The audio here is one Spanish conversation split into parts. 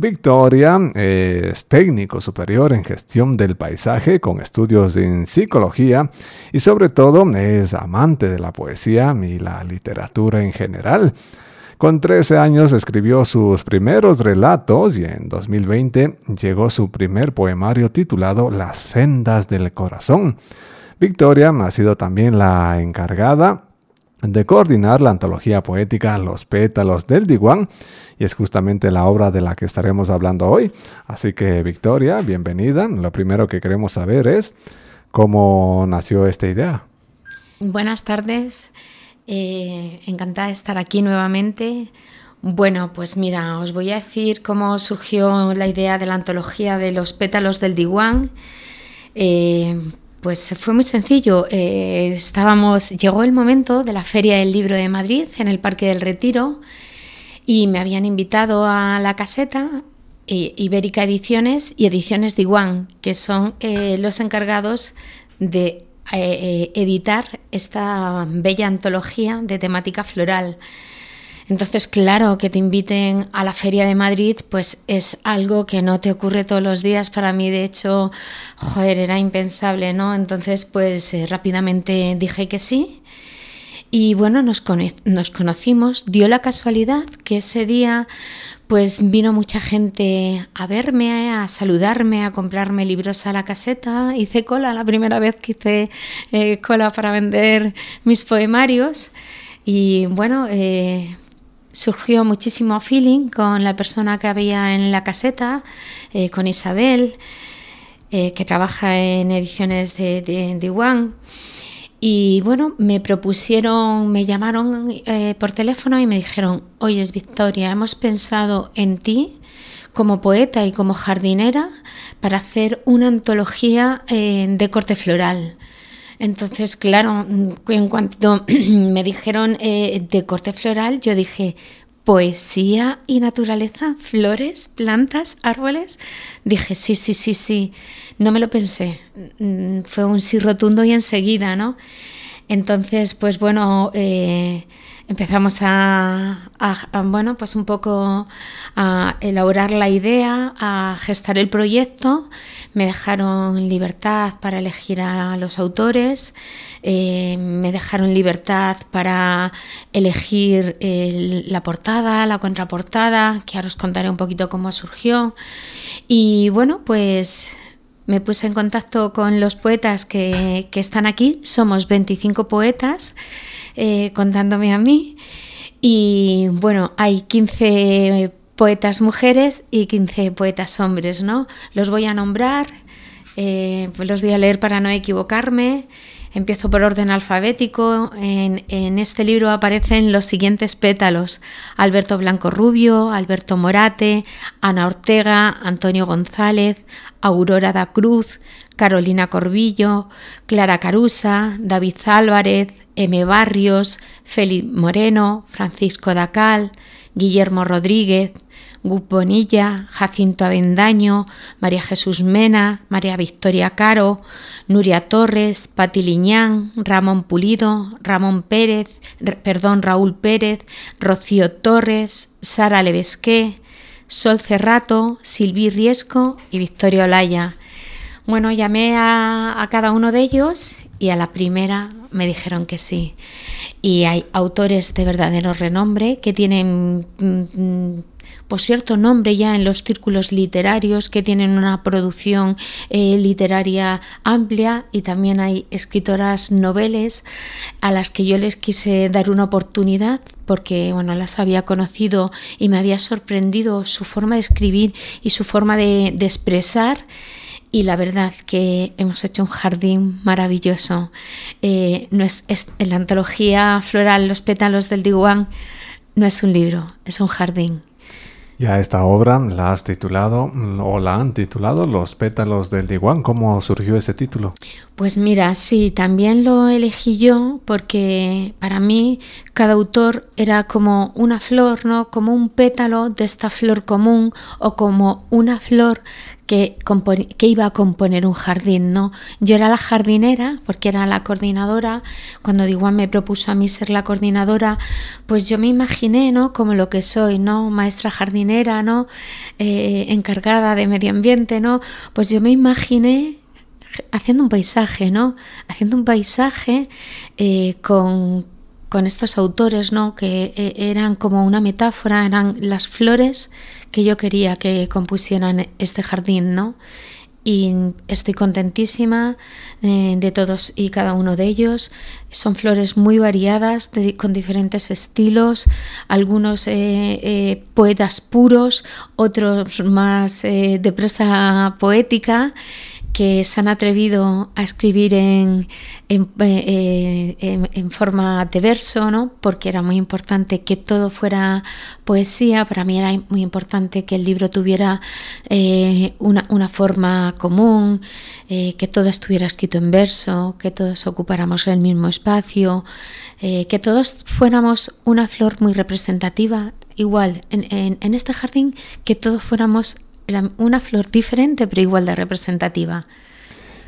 Victoria es técnico superior en gestión del paisaje con estudios en psicología y sobre todo es amante de la poesía y la literatura en general. Con 13 años escribió sus primeros relatos y en 2020 llegó su primer poemario titulado Las Fendas del Corazón. Victoria ha sido también la encargada de coordinar la antología poética Los pétalos del Diwan y es justamente la obra de la que estaremos hablando hoy. Así que Victoria, bienvenida. Lo primero que queremos saber es cómo nació esta idea. Buenas tardes, eh, encantada de estar aquí nuevamente. Bueno, pues mira, os voy a decir cómo surgió la idea de la antología de los pétalos del Diwan. Pues fue muy sencillo. Eh, estábamos, llegó el momento de la Feria del Libro de Madrid en el Parque del Retiro y me habían invitado a la caseta eh, Ibérica Ediciones y Ediciones Diwan, que son eh, los encargados de editar esta bella antología de temática floral. Entonces, claro, que te inviten a la Feria de Madrid, pues es algo que no te ocurre todos los días. Para mí, de hecho, joder, era impensable, ¿no? Entonces, pues eh, rápidamente dije que sí. Y bueno, nos, nos conocimos. Dio la casualidad que ese día pues vino mucha gente a verme, a saludarme, a comprarme libros a la caseta. Hice cola, la primera vez que hice eh, cola para vender mis poemarios. Y bueno, eh, surgió muchísimo feeling con la persona que había en la caseta, eh, con Isabel, eh, que trabaja en ediciones de, de, Y bueno, me propusieron, me llamaron eh, por teléfono y me dijeron, oye, Victoria, hemos pensado en ti como poeta y como jardinera para hacer una antología de corte floral. Entonces, claro, mm, en cuanto me dijeron eh, de corte floral, yo dije, poesía y naturaleza, flores, plantas, árboles. Dije, sí, sí, sí, sí. No me lo pensé. Mm, fue un sí rotundo y enseguida, ¿no? Entonces, pues bueno, eh, empezamos a, bueno, pues un poco a elaborar la idea, a gestar el proyecto. Me dejaron libertad para elegir a los autores, eh, me dejaron libertad para elegir la portada, la contraportada, que ahora os contaré un poquito cómo surgió. Y bueno, pues me puse en contacto con los poetas que, están aquí. Somos 25 poetas eh, contándome a mí. Y bueno, hay 15 poetas mujeres y 15 poetas hombres, ¿no? Los voy a nombrar, eh, los voy a leer para no equivocarme. Empiezo por orden alfabético. En, este libro aparecen los siguientes pétalos: Alberto Blanco Rubio, Alberto Morate, Ana Ortega, Antonio González, Aurora da Cruz, Carolina Corbillo, Clara Carusa, David Álvarez, M. Barrios, Félix Moreno, Francisco Dacal, Guillermo Rodríguez, Gus Bonilla, Jacinto Avendaño, María Jesús Mena, María Victoria Caro, Nuria Torres, Pati Liñán, Ramón Pulido, Ramón Pérez, perdón, Raúl Pérez, Rocío Torres, Sara Levesqué, Sol Cerrato, Silvi Riesco y Victoria Olaya. Bueno, llamé a, cada uno de ellos y a la primera me dijeron que sí. Y hay autores de verdadero renombre que tienen, mm, por cierto, nombre ya en los círculos literarios, que tienen una producción eh, literaria amplia y también hay escritoras noveles a las que yo les quise dar una oportunidad porque bueno, las había conocido y me había sorprendido su forma de escribir y su forma de, expresar y la verdad que hemos hecho un jardín maravilloso. Eh, no es, en la antología floral Los pétalos del Diwan no es un libro, es un jardín. Ya esta obra la has titulado mm, o la han titulado Los pétalos del Diwan. ¿Cómo surgió ese título? Pues mira, sí, también lo elegí yo porque para mí cada autor era como una flor, ¿no? Como un pétalo de esta flor común o como una flor que, iba a componer un jardín, ¿no? Yo era la jardinera, porque era la coordinadora, cuando Diwan me propuso a mí ser la coordinadora, pues yo me imaginé, ¿no? Como lo que soy, ¿no? Maestra jardinera, ¿no? Eh, encargada de medio ambiente, ¿no? Pues yo me imaginé haciendo un paisaje, ¿no? Haciendo un paisaje eh, con, con, estos autores, ¿no? Que eh, eran como una metáfora, eran las flores que yo quería que compusieran este jardín, ¿no? Y estoy contentísima eh, de todos y cada uno de ellos. Son flores muy variadas, con diferentes estilos, algunos eh, eh, poetas puros, otros más de prosa poética que se han atrevido a escribir en, eh, en, forma de verso, ¿no? porque era muy importante que todo fuera poesía, para mí era muy importante que el libro tuviera eh, una, forma común, eh, que todo estuviera escrito en verso, que todos ocupáramos el mismo espacio, que todos fuéramos una flor muy representativa, igual en, en este jardín, que todos fuéramos una flor diferente pero igual de representativa.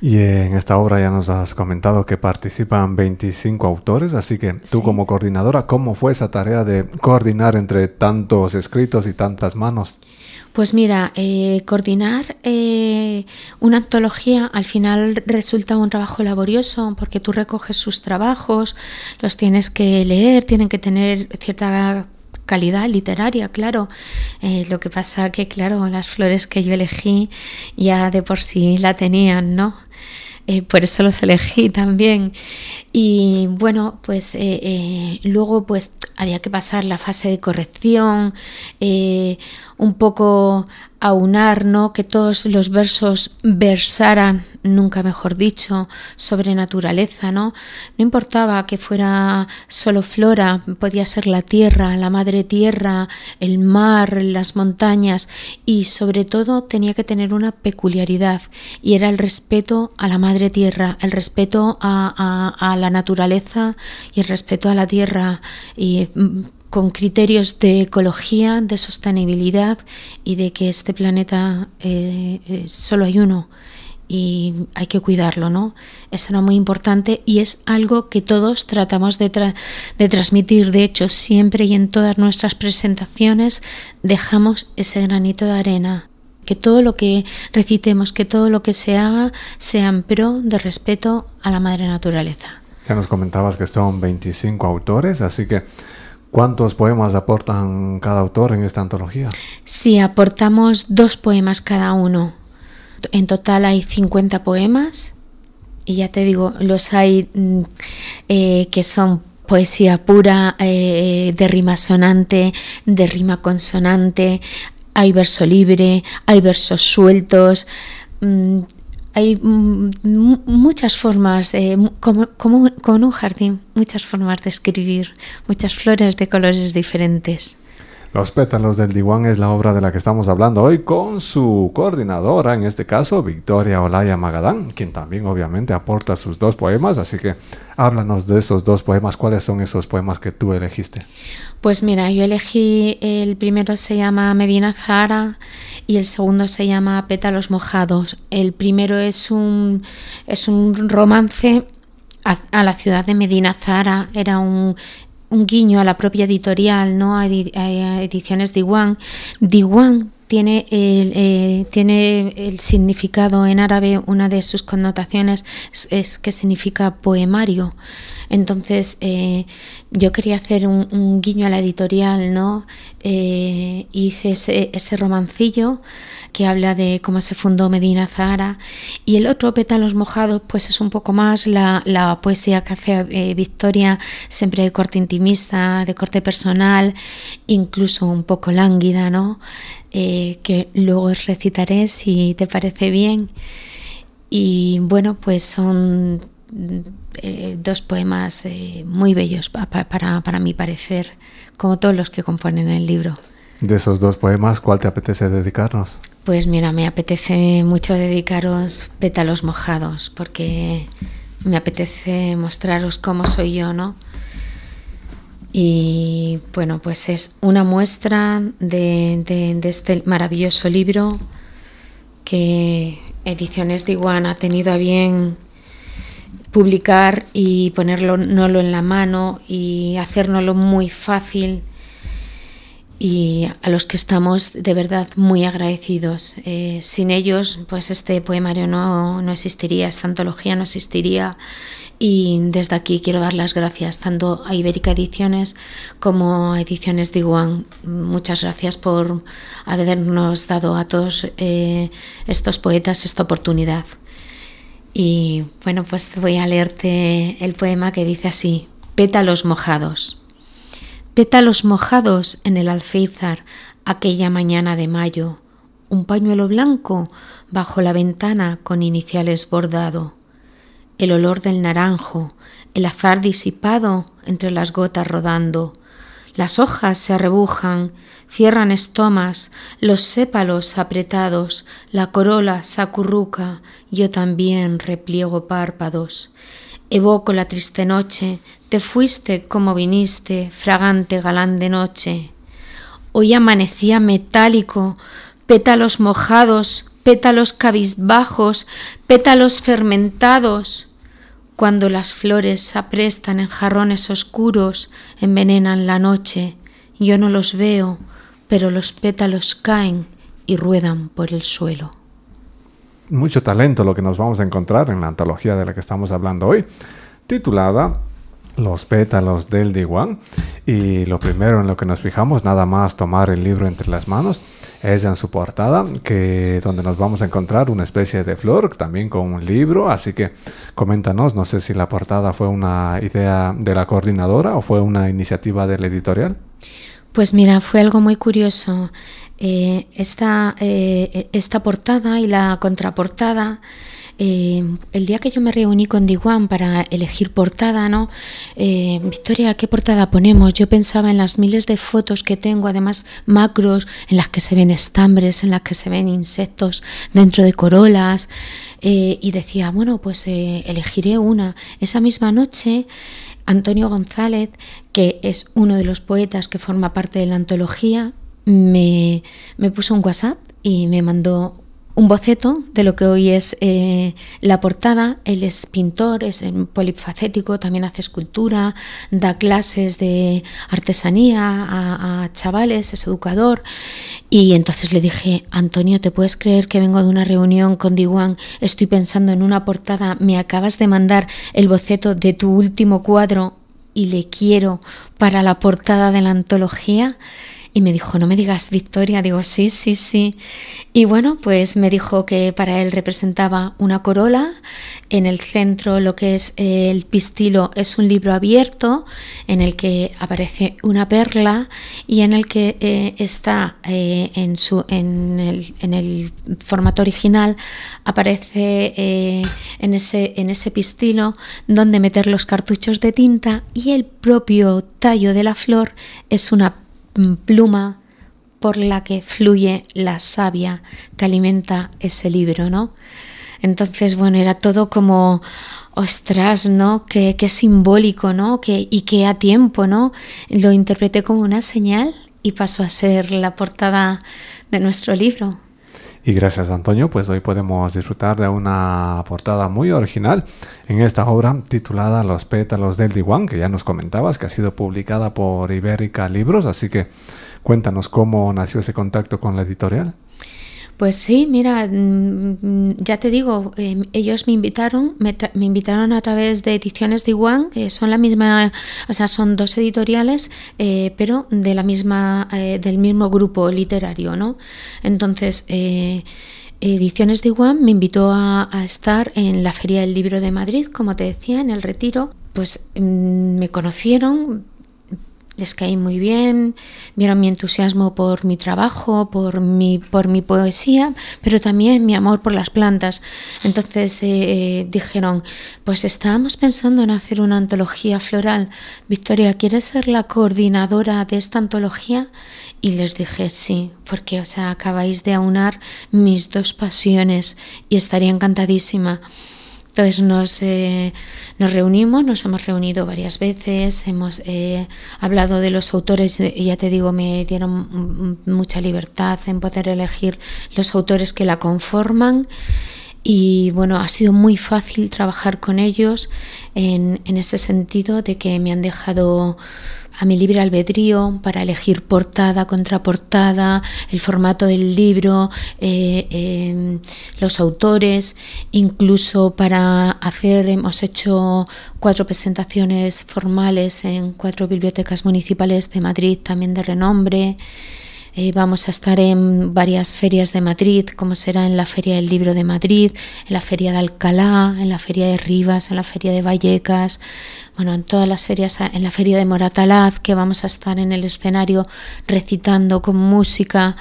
Y en esta obra ya nos has comentado que participan 25 autores, así que tú como coordinadora, ¿cómo fue esa tarea de coordinar entre tantos escritos y tantas manos? Pues mira, eh, coordinar eh, una antología al final resulta un trabajo laborioso porque tú recoges sus trabajos, los tienes que leer, tienen que tener cierta calidad literaria, claro. Eh, lo que pasa que, claro, las flores que yo elegí ya de por sí la tenían, ¿no? Eh, por eso los elegí también. Y bueno, pues eh, luego pues había que pasar la fase de corrección, un poco aunar, ¿no? Que todos los versos versaran, nunca mejor dicho, sobre naturaleza, ¿no? No importaba que fuera solo flora, podía ser la tierra, la madre tierra, el mar, las montañas y sobre todo tenía que tener una peculiaridad y era el respeto a la madre tierra, el respeto a, la naturaleza y el respeto a la tierra y mm, con criterios de ecología, de sostenibilidad y de que este planeta eh, eh, solo hay uno y hay que cuidarlo, ¿no? Eso era muy importante y es algo que todos tratamos de, de, transmitir. De hecho, siempre y en todas nuestras presentaciones dejamos ese granito de arena. Que todo lo que recitemos, que todo lo que se haga sea en pro de respeto a la madre naturaleza. Ya nos comentabas que son 25 autores, así que ¿Cuántos poemas aportan cada autor en esta antología? Sí, aportamos dos poemas cada uno. En total hay 50 poemas y ya te digo, los hay mm, eh, que son poesía pura, eh, de rima sonante, de rima consonante, hay verso libre, hay versos sueltos. Hay mm, muchas formas, como, como, en un jardín, muchas formas de escribir, muchas flores de colores diferentes. Los pétalos del Diwan es la obra de la que estamos hablando hoy con su coordinadora, en este caso Victoria Olaya Magadán, quien también obviamente aporta sus dos poemas, así que háblanos de esos dos poemas, ¿cuáles son esos poemas que tú elegiste? Pues mira, yo elegí, el primero se llama Medina Zahara y el segundo se llama Pétalos Mojados. El primero es un, es un romance a, la ciudad de Medina Zahara, era un un guiño a la propia editorial, ¿no? a, ediciones Diwan. Diwan tiene el, eh, tiene el significado en árabe, una de sus connotaciones es, que significa poemario. Entonces eh, yo quería hacer un, guiño a la editorial, ¿no? Eh, hice ese, romancillo que habla de cómo se fundó Medina Zahara. Y el otro, Pétalos Mojados, pues es un poco más la, poesía que hace eh, Victoria, siempre de corte intimista, de corte personal, incluso un poco lánguida, ¿no? Que luego recitaré si te parece bien. Y bueno, pues son eh, dos poemas muy bellos para, para mi parecer, como todos los que componen el libro. De esos dos poemas, ¿cuál te apetece dedicarnos? Pues mira, me apetece mucho dedicaros pétalos mojados, porque me apetece mostraros cómo soy yo, ¿no? Y bueno, pues es una muestra de, este maravilloso libro que Ediciones de Iguan ha tenido a bien publicar y ponerlo en la mano y hacérnoslo muy fácil y a los que estamos de verdad muy agradecidos. Eh, sin ellos, pues este poemario no, no, existiría, esta antología no existiría. Y desde aquí quiero dar las gracias tanto a Ibérica Ediciones como a Ediciones de Iguan. Muchas gracias por habernos dado a todos eh, estos poetas esta oportunidad. Y bueno, pues voy a leerte el poema que dice así, Pétalos mojados. Pétalos mojados en el alféizar aquella mañana de mayo, un pañuelo blanco bajo la ventana con iniciales bordado, el olor del naranjo, el azar disipado entre las gotas rodando, las hojas se arrebujan, cierran estomas, los sépalos apretados, la corola se acurruca, yo también repliego párpados. Evoco la triste noche, te fuiste como viniste, fragante galán de noche. Hoy amanecía metálico, pétalos mojados, pétalos cabizbajos, pétalos fermentados. Cuando las flores se aprestan en jarrones oscuros, envenenan la noche. Yo no los veo, pero los pétalos caen y ruedan por el suelo mucho talento lo que nos vamos a encontrar en la antología de la que estamos hablando hoy, titulada Los pétalos del Diwan. Y lo primero en lo que nos fijamos, nada más tomar el libro entre las manos, es en su portada, que donde nos vamos a encontrar una especie de flor, también con un libro. Así que coméntanos, no sé si la portada fue una idea de la coordinadora o fue una iniciativa del editorial. Pues mira, fue algo muy curioso. Eh, esta, eh, esta, portada y la contraportada, eh, el día que yo me reuní con Diguan para elegir portada, ¿no? Victoria, ¿qué portada ponemos? Yo pensaba en las miles de fotos que tengo, además macros, en las que se ven estambres, en las que se ven insectos dentro de corolas, y decía, bueno, pues elegiré una. Esa misma noche Antonio González, que es uno de los poetas que forma parte de la antología, me, puso un WhatsApp y me mandó un boceto de lo que hoy es eh, la portada. Él es pintor, es polifacético, también hace escultura, da clases de artesanía a, chavales, es educador. Y entonces le dije, Antonio, ¿te puedes creer que vengo de una reunión con Diwan? Estoy pensando en una portada, me acabas de mandar el boceto de tu último cuadro y le quiero para la portada de la antología. Y me dijo, no me digas Victoria, digo, sí, sí, sí. Y bueno, pues me dijo que para él representaba una corola, en el centro lo que es el pistilo es un libro abierto en el que aparece una perla y en el que eh, está eh, en, su, en, el, en, el, formato original aparece eh, en, ese, en ese pistilo donde meter los cartuchos de tinta y el propio tallo de la flor es una pluma por la que fluye la savia que alimenta ese libro, ¿no? Entonces, bueno, era todo como, ostras, ¿no? Qué, simbólico, ¿no? Que, y qué a tiempo, ¿no? Lo interpreté como una señal y pasó a ser la portada de nuestro libro. Y gracias Antonio, pues hoy podemos disfrutar de una portada muy original en esta obra titulada Los pétalos del Diwan, que ya nos comentabas que ha sido publicada por Ibérica Libros, así que cuéntanos cómo nació ese contacto con la editorial. Pues sí, mira, mm, ya te digo, em, ellos me invitaron, me, invitaron a través de Ediciones de Iguan, que son la misma, o sea, son dos editoriales, eh, pero de la misma, eh, del mismo grupo literario, ¿no? Entonces, eh, Ediciones de Iguan me invitó a, estar en la Feria del Libro de Madrid, como te decía, en el Retiro. Pues mm, me conocieron, les caí muy bien, vieron mi entusiasmo por mi trabajo, por mi, por mi poesía, pero también mi amor por las plantas. Entonces eh, dijeron, pues estábamos pensando en hacer una antología floral. Victoria, ¿quieres ser la coordinadora de esta antología? Y les dije sí, porque o acabáis de aunar mis dos pasiones y estaría encantadísima. Entonces nos, eh, nos reunimos, nos hemos reunido varias veces, hemos eh, hablado de los autores, y ya te digo, me dieron mucha libertad en poder elegir los autores que la conforman. Y bueno, ha sido muy fácil trabajar con ellos en, en ese sentido de que me han dejado a mi libre albedrío para elegir portada, contraportada, el formato del libro, eh, em, los autores, incluso para hacer, hemos hecho cuatro presentaciones formales en cuatro bibliotecas municipales de Madrid, también de renombre. Eh, vamos a estar en varias ferias de Madrid, como será en la Feria del Libro de Madrid, en la Feria de Alcalá, en la Feria de Rivas, en la Feria de Vallecas, bueno, en todas las ferias, en la Feria de Moratalaz, que vamos a estar en el escenario recitando con música.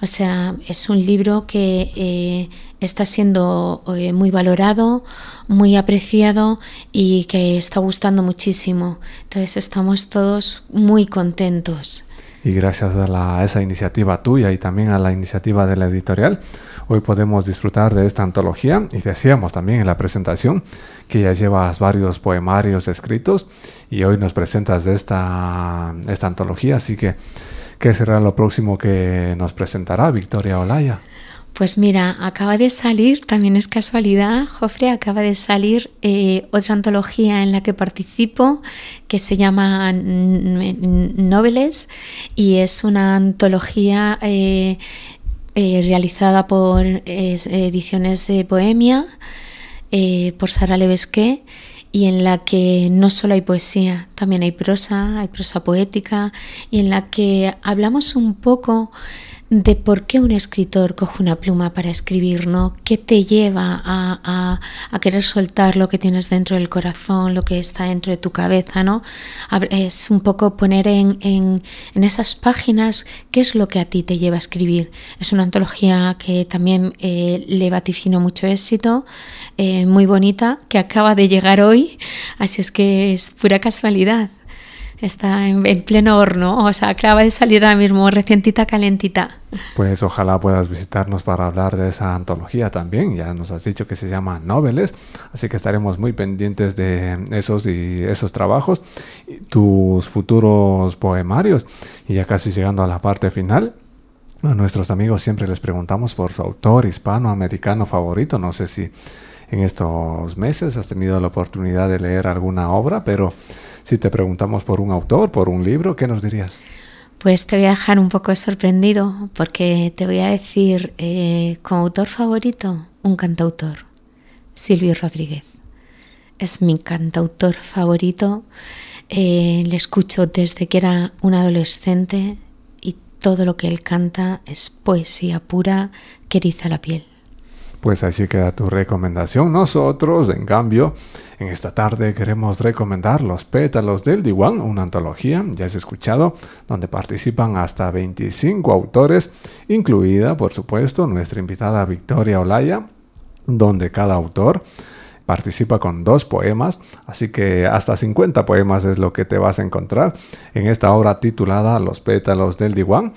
O sea, es un libro que eh, está siendo eh, muy valorado, muy apreciado y que está gustando muchísimo. Entonces estamos todos muy contentos. Y gracias a, esa iniciativa tuya y también a la iniciativa de la editorial, hoy podemos disfrutar de esta antología. Y decíamos también en la presentación que ya llevas varios poemarios escritos y hoy nos presentas de esta, esta antología. Así que, ¿qué será lo próximo que nos presentará Victoria Olaya? Pues mira, acaba de salir, también es casualidad, Jofre, acaba de salir eh, otra antología en la que participo que se llama Noveles y es una antología eh, eh, realizada por Ediciones de Bohemia, por Sara Levesque y en la que no solo hay poesía, también hay prosa, hay prosa poética y en la que hablamos un poco de por qué un escritor coge una pluma para escribir, ¿no? ¿Qué te lleva a, querer soltar lo que tienes dentro del corazón, lo que está dentro de tu cabeza, ¿no? Es un poco poner en, esas páginas qué es lo que a ti te lleva a escribir. Es una antología que también eh, le vaticino mucho éxito, eh, muy bonita, que acaba de llegar hoy, así es que es pura casualidad. Está en, pleno horno, o sea, acaba de salir ahora mismo, recientita, calentita. Pues ojalá puedas visitarnos para hablar de esa antología también. Ya nos has dicho que se llama Noveles, así que estaremos muy pendientes de esos y esos trabajos, tus futuros poemarios. Y ya casi llegando a la parte final, a nuestros amigos siempre les preguntamos por su autor hispanoamericano favorito. No sé si en estos meses has tenido la oportunidad de leer alguna obra, pero si te preguntamos por un autor, por un libro, ¿qué nos dirías? Pues te voy a dejar un poco sorprendido porque te voy a decir eh, como autor favorito un cantautor, Silvio Rodríguez. Es mi cantautor favorito. Eh, le escucho desde que era un adolescente y todo lo que él canta es poesía pura que eriza la piel. Pues así queda tu recomendación. Nosotros, en cambio, en esta tarde queremos recomendar Los pétalos del Diwan, una antología, ya has escuchado, donde participan hasta 25 autores, incluida, por supuesto, nuestra invitada Victoria Olaya, donde cada autor participa con dos poemas, así que hasta 50 poemas es lo que te vas a encontrar en esta obra titulada Los pétalos del Diwan.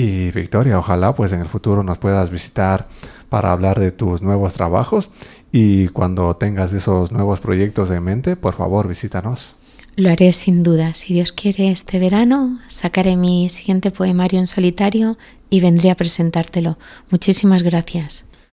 Y Victoria, ojalá pues en el futuro nos puedas visitar para hablar de tus nuevos trabajos y cuando tengas esos nuevos proyectos en mente, por favor visítanos. Lo haré sin duda. Si Dios quiere, este verano sacaré mi siguiente poemario en solitario y vendré a presentártelo. Muchísimas gracias.